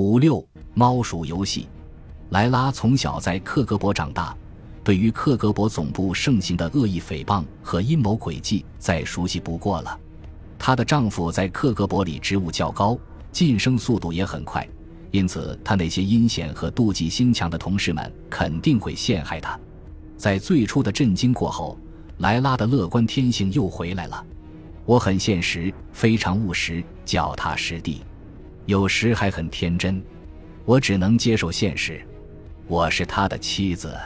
五六猫鼠游戏，莱拉从小在克格勃长大，对于克格勃总部盛行的恶意诽谤和阴谋诡计再熟悉不过了。她的丈夫在克格勃里职务较高，晋升速度也很快，因此她那些阴险和妒忌心强的同事们肯定会陷害她。在最初的震惊过后，莱拉的乐观天性又回来了。我很现实，非常务实，脚踏实地。有时还很天真，我只能接受现实。我是他的妻子，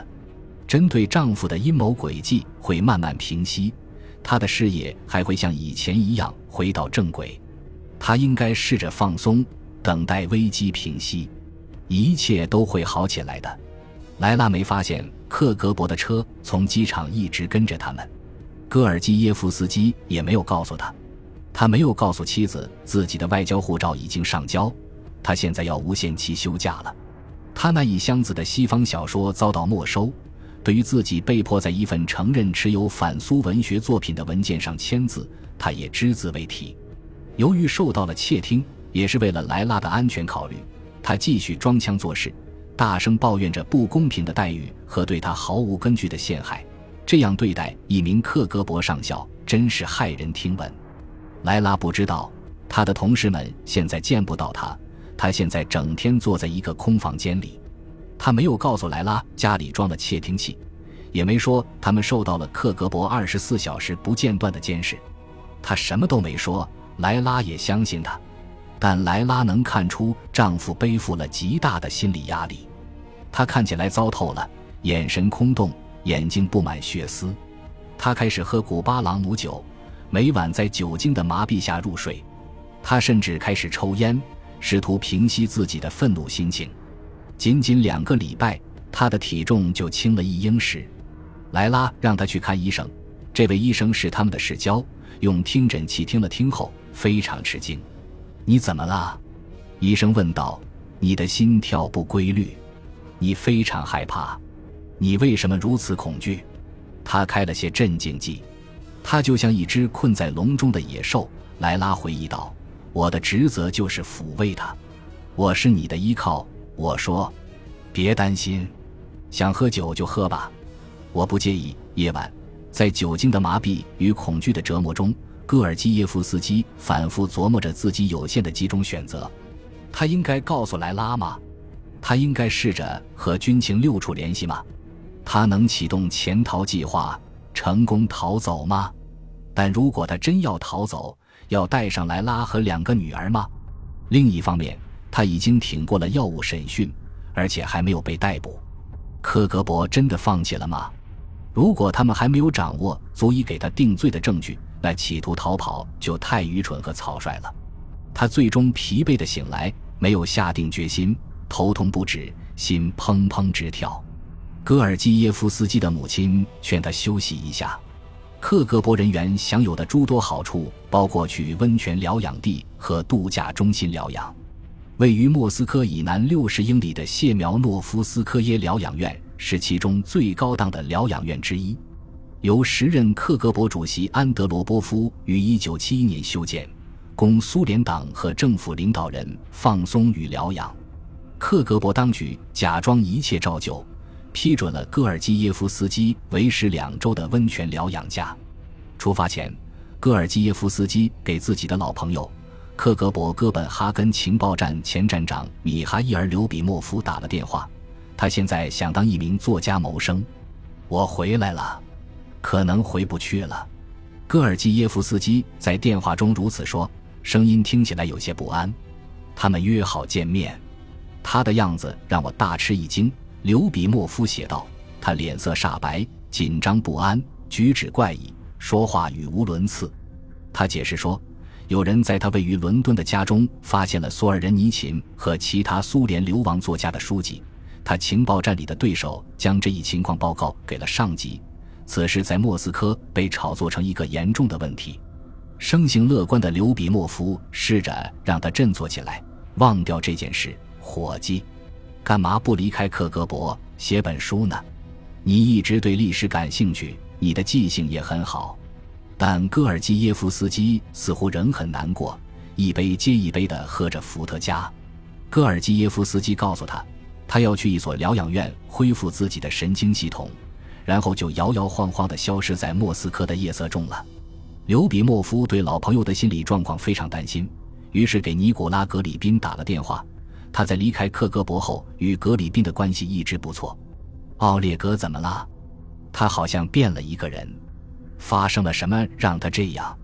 针对丈夫的阴谋诡计会慢慢平息，他的事业还会像以前一样回到正轨。他应该试着放松，等待危机平息，一切都会好起来的。莱拉没发现克格勃的车从机场一直跟着他们，戈尔基耶夫斯基也没有告诉他。他没有告诉妻子自己的外交护照已经上交，他现在要无限期休假了。他那一箱子的西方小说遭到没收，对于自己被迫在一份承认持有反苏文学作品的文件上签字，他也只字未提。由于受到了窃听，也是为了莱拉的安全考虑，他继续装腔作势，大声抱怨着不公平的待遇和对他毫无根据的陷害。这样对待一名克格勃上校，真是骇人听闻。莱拉不知道，他的同事们现在见不到他。他现在整天坐在一个空房间里。他没有告诉莱拉家里装了窃听器，也没说他们受到了克格勃二十四小时不间断的监视。他什么都没说，莱拉也相信他。但莱拉能看出丈夫背负了极大的心理压力。他看起来糟透了，眼神空洞，眼睛布满血丝。他开始喝古巴朗姆酒。每晚在酒精的麻痹下入睡，他甚至开始抽烟，试图平息自己的愤怒心情。仅仅两个礼拜，他的体重就轻了一英尺。莱拉让他去看医生，这位医生是他们的世交，用听诊器听了听后非常吃惊：“你怎么了？”医生问道。“你的心跳不规律，你非常害怕，你为什么如此恐惧？”他开了些镇静剂。他就像一只困在笼中的野兽，莱拉回忆道：“我的职责就是抚慰他，我是你的依靠。”我说：“别担心，想喝酒就喝吧，我不介意。”夜晚，在酒精的麻痹与恐惧的折磨中，戈尔基耶夫斯基反复琢磨着自己有限的几种选择：他应该告诉莱拉吗？他应该试着和军情六处联系吗？他能启动潜逃计划？成功逃走吗？但如果他真要逃走，要带上莱拉和两个女儿吗？另一方面，他已经挺过了药物审讯，而且还没有被逮捕。克格勃真的放弃了吗？如果他们还没有掌握足以给他定罪的证据，那企图逃跑就太愚蠢和草率了。他最终疲惫的醒来，没有下定决心，头痛不止，心砰砰直跳。戈尔基耶夫斯基的母亲劝他休息一下。克格勃人员享有的诸多好处包括去温泉疗养地和度假中心疗养。位于莫斯科以南六十英里的谢苗诺夫斯科耶疗养院是其中最高档的疗养院之一，由时任克格勃主席安德罗波夫于1971年修建，供苏联党和政府领导人放松与疗养。克格勃当局假装一切照旧。批准了戈尔基耶夫斯基为时两周的温泉疗养假。出发前，戈尔基耶夫斯基给自己的老朋友、克格勃哥本哈根情报站前站长米哈伊尔·刘比莫夫打了电话。他现在想当一名作家谋生。我回来了，可能回不去了。戈尔基耶夫斯基在电话中如此说，声音听起来有些不安。他们约好见面，他的样子让我大吃一惊。刘比莫夫写道：“他脸色煞白，紧张不安，举止怪异，说话语无伦次。”他解释说：“有人在他位于伦敦的家中发现了索尔仁尼琴和其他苏联流亡作家的书籍。他情报站里的对手将这一情况报告给了上级。此事在莫斯科被炒作成一个严重的问题。”生性乐观的刘比莫夫试着让他振作起来，忘掉这件事，伙计。干嘛不离开克格勃写本书呢？你一直对历史感兴趣，你的记性也很好。但戈尔基耶夫斯基似乎仍很难过，一杯接一杯地喝着伏特加。戈尔基耶夫斯基告诉他，他要去一所疗养院恢复自己的神经系统，然后就摇摇晃晃地消失在莫斯科的夜色中了。刘比莫夫对老朋友的心理状况非常担心，于是给尼古拉·格里宾打了电话。他在离开克格勃后，与格里宾的关系一直不错。奥列格怎么了？他好像变了一个人。发生了什么让他这样？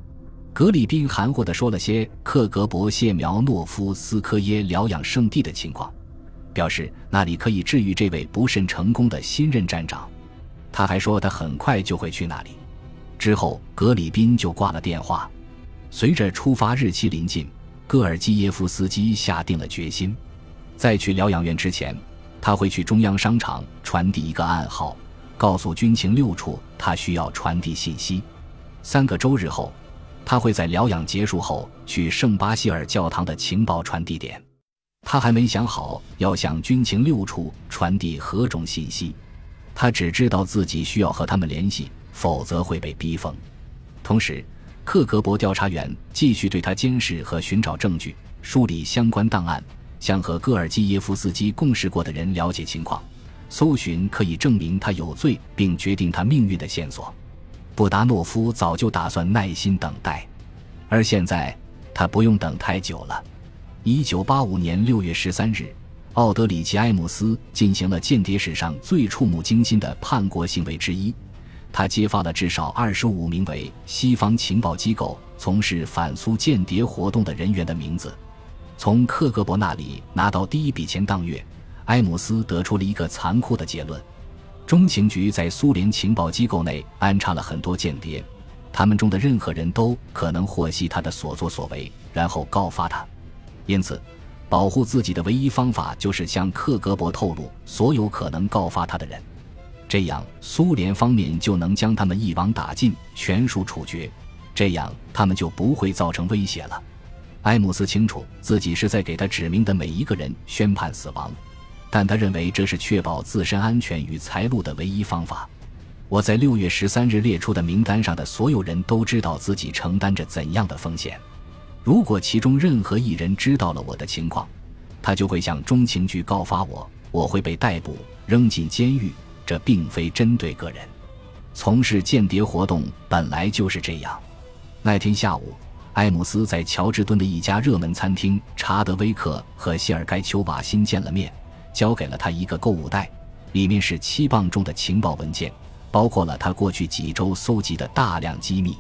格里宾含糊地说了些克格勃谢苗诺夫斯科耶疗养圣地的情况，表示那里可以治愈这位不甚成功的新任站长。他还说他很快就会去那里。之后，格里宾就挂了电话。随着出发日期临近，戈尔基耶夫斯基下定了决心。在去疗养院之前，他会去中央商场传递一个暗号，告诉军情六处他需要传递信息。三个周日后，他会在疗养结束后去圣巴希尔教堂的情报传递点。他还没想好要向军情六处传递何种信息，他只知道自己需要和他们联系，否则会被逼疯。同时，克格勃调查员继续对他监视和寻找证据，梳理相关档案。向和戈尔基耶夫斯基共事过的人了解情况，搜寻可以证明他有罪并决定他命运的线索。布达诺夫早就打算耐心等待，而现在他不用等太久了。一九八五年六月十三日，奥德里奇埃姆斯进行了间谍史上最触目惊心的叛国行为之一，他揭发了至少二十五名为西方情报机构从事反苏间谍活动的人员的名字。从克格勃那里拿到第一笔钱当月，埃姆斯得出了一个残酷的结论：中情局在苏联情报机构内安插了很多间谍，他们中的任何人都可能获悉他的所作所为，然后告发他。因此，保护自己的唯一方法就是向克格勃透露所有可能告发他的人，这样苏联方面就能将他们一网打尽，全数处决，这样他们就不会造成威胁了。埃姆斯清楚自己是在给他指明的每一个人宣判死亡，但他认为这是确保自身安全与财路的唯一方法。我在六月十三日列出的名单上的所有人都知道自己承担着怎样的风险。如果其中任何一人知道了我的情况，他就会向中情局告发我，我会被逮捕扔进监狱。这并非针对个人，从事间谍活动本来就是这样。那天下午。艾姆斯在乔治敦的一家热门餐厅查德威克和谢尔盖丘瓦辛见了面，交给了他一个购物袋，里面是七磅重的情报文件，包括了他过去几周搜集的大量机密。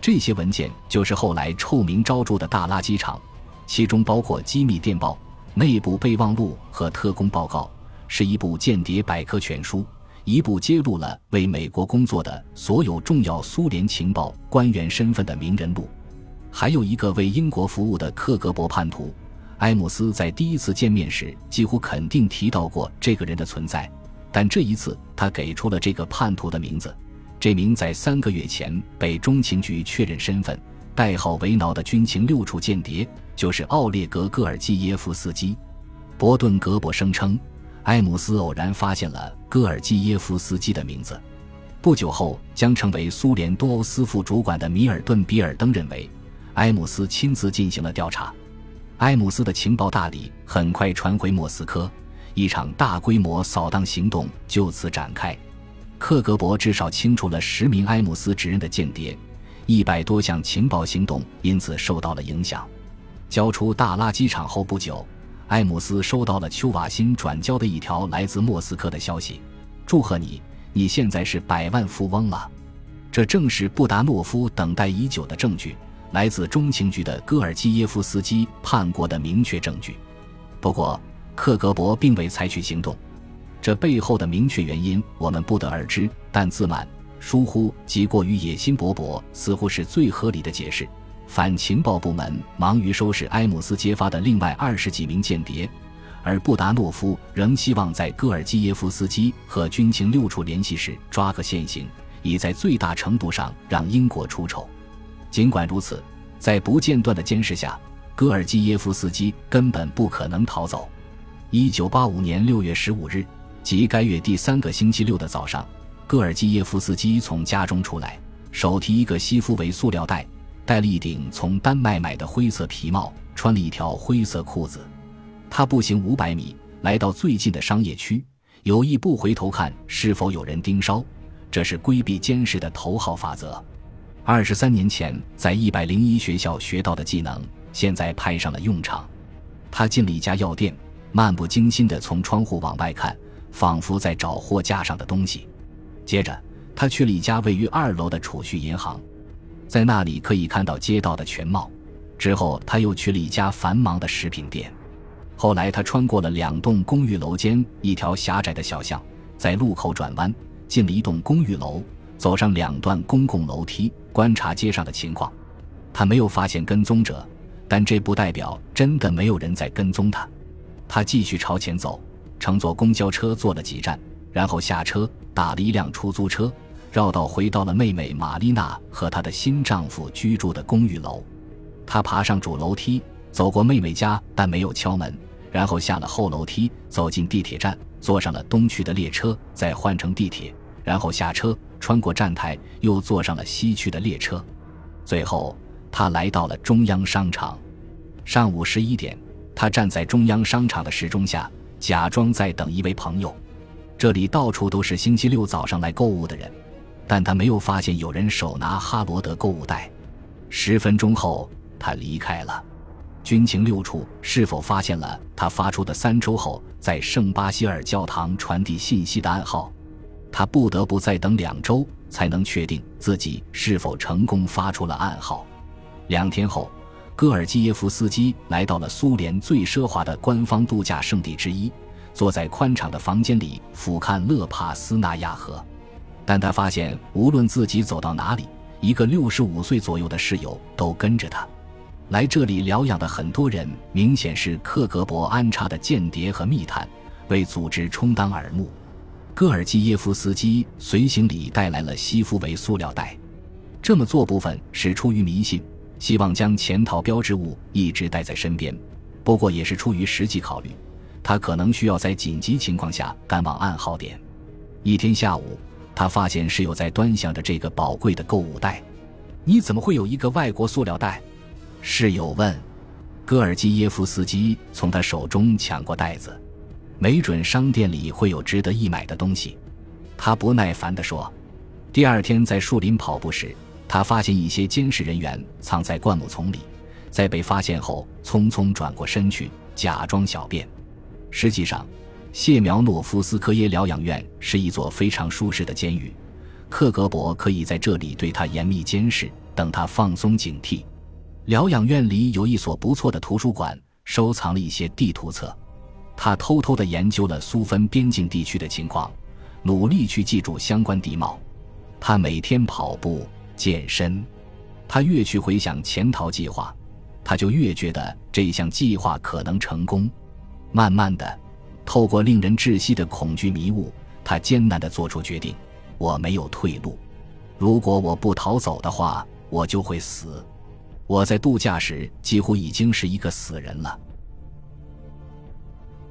这些文件就是后来臭名昭著的大垃圾场，其中包括机密电报、内部备忘录和特工报告，是一部间谍百科全书，一部揭露了为美国工作的所有重要苏联情报官员身份的名人录。还有一个为英国服务的克格勃叛徒，埃姆斯在第一次见面时几乎肯定提到过这个人的存在，但这一次他给出了这个叛徒的名字。这名在三个月前被中情局确认身份、代号为“挠”的军情六处间谍，就是奥列格·戈尔基耶夫斯基。伯顿格伯声称，埃姆斯偶然发现了戈尔基耶夫斯基的名字。不久后将成为苏联多欧司副主管的米尔顿·比尔登认为。埃姆斯亲自进行了调查，埃姆斯的情报大礼很快传回莫斯科，一场大规模扫荡行动就此展开。克格勃至少清除了十名埃姆斯指认的间谍，一百多项情报行动因此受到了影响。交出大垃圾场后不久，埃姆斯收到了丘瓦辛转交的一条来自莫斯科的消息：“祝贺你，你现在是百万富翁了。”这正是布达诺夫等待已久的证据。来自中情局的戈尔基耶夫斯基叛国的明确证据，不过克格勃并未采取行动，这背后的明确原因我们不得而知。但自满、疏忽及过于野心勃勃似乎是最合理的解释。反情报部门忙于收拾埃姆斯揭发的另外二十几名间谍，而布达诺夫仍希望在戈尔基耶夫斯基和军情六处联系时抓个现行，以在最大程度上让英国出丑。尽管如此，在不间断的监视下，戈尔基耶夫斯基根本不可能逃走。一九八五年六月十五日，即该月第三个星期六的早上，戈尔基耶夫斯基从家中出来，手提一个西夫维塑料袋，戴了一顶从丹麦买的灰色皮帽，穿了一条灰色裤子。他步行五百米，来到最近的商业区，有意不回头看是否有人盯梢，这是规避监视的头号法则。二十三年前在一百零一学校学到的技能，现在派上了用场。他进了一家药店，漫不经心地从窗户往外看，仿佛在找货架上的东西。接着，他去了一家位于二楼的储蓄银行，在那里可以看到街道的全貌。之后，他又去了一家繁忙的食品店。后来，他穿过了两栋公寓楼间一条狭窄的小巷，在路口转弯，进了一栋公寓楼，走上两段公共楼梯。观察街上的情况，他没有发现跟踪者，但这不代表真的没有人在跟踪他。他继续朝前走，乘坐公交车坐了几站，然后下车打了一辆出租车，绕道回到了妹妹玛丽娜和她的新丈夫居住的公寓楼。他爬上主楼梯，走过妹妹家，但没有敲门，然后下了后楼梯，走进地铁站，坐上了东去的列车，再换乘地铁，然后下车。穿过站台，又坐上了西去的列车，最后他来到了中央商场。上午十一点，他站在中央商场的时钟下，假装在等一位朋友。这里到处都是星期六早上来购物的人，但他没有发现有人手拿哈罗德购物袋。十分钟后，他离开了。军情六处是否发现了他发出的三周后在圣巴希尔教堂传递信息的暗号？他不得不再等两周，才能确定自己是否成功发出了暗号。两天后，戈尔基耶夫斯基来到了苏联最奢华的官方度假胜地之一，坐在宽敞的房间里俯瞰勒帕斯纳亚河。但他发现，无论自己走到哪里，一个六十五岁左右的室友都跟着他。来这里疗养的很多人，明显是克格勃安插的间谍和密探，为组织充当耳目。戈尔基耶夫斯基随行李带来了西夫维塑料袋，这么做部分是出于迷信，希望将潜逃标志物一直带在身边；不过也是出于实际考虑，他可能需要在紧急情况下赶往暗号点。一天下午，他发现室友在端详着这个宝贵的购物袋。“你怎么会有一个外国塑料袋？”室友问。戈尔基耶夫斯基从他手中抢过袋子。没准商店里会有值得一买的东西，他不耐烦地说。第二天在树林跑步时，他发现一些监视人员藏在灌木丛里，在被发现后匆匆转过身去，假装小便。实际上，谢苗诺夫斯科耶疗养院是一座非常舒适的监狱，克格勃可以在这里对他严密监视，等他放松警惕。疗养院里有一所不错的图书馆，收藏了一些地图册。他偷偷地研究了苏芬边境地区的情况，努力去记住相关地貌。他每天跑步健身。他越去回想潜逃计划，他就越觉得这项计划可能成功。慢慢的，透过令人窒息的恐惧迷雾，他艰难地做出决定：我没有退路。如果我不逃走的话，我就会死。我在度假时几乎已经是一个死人了。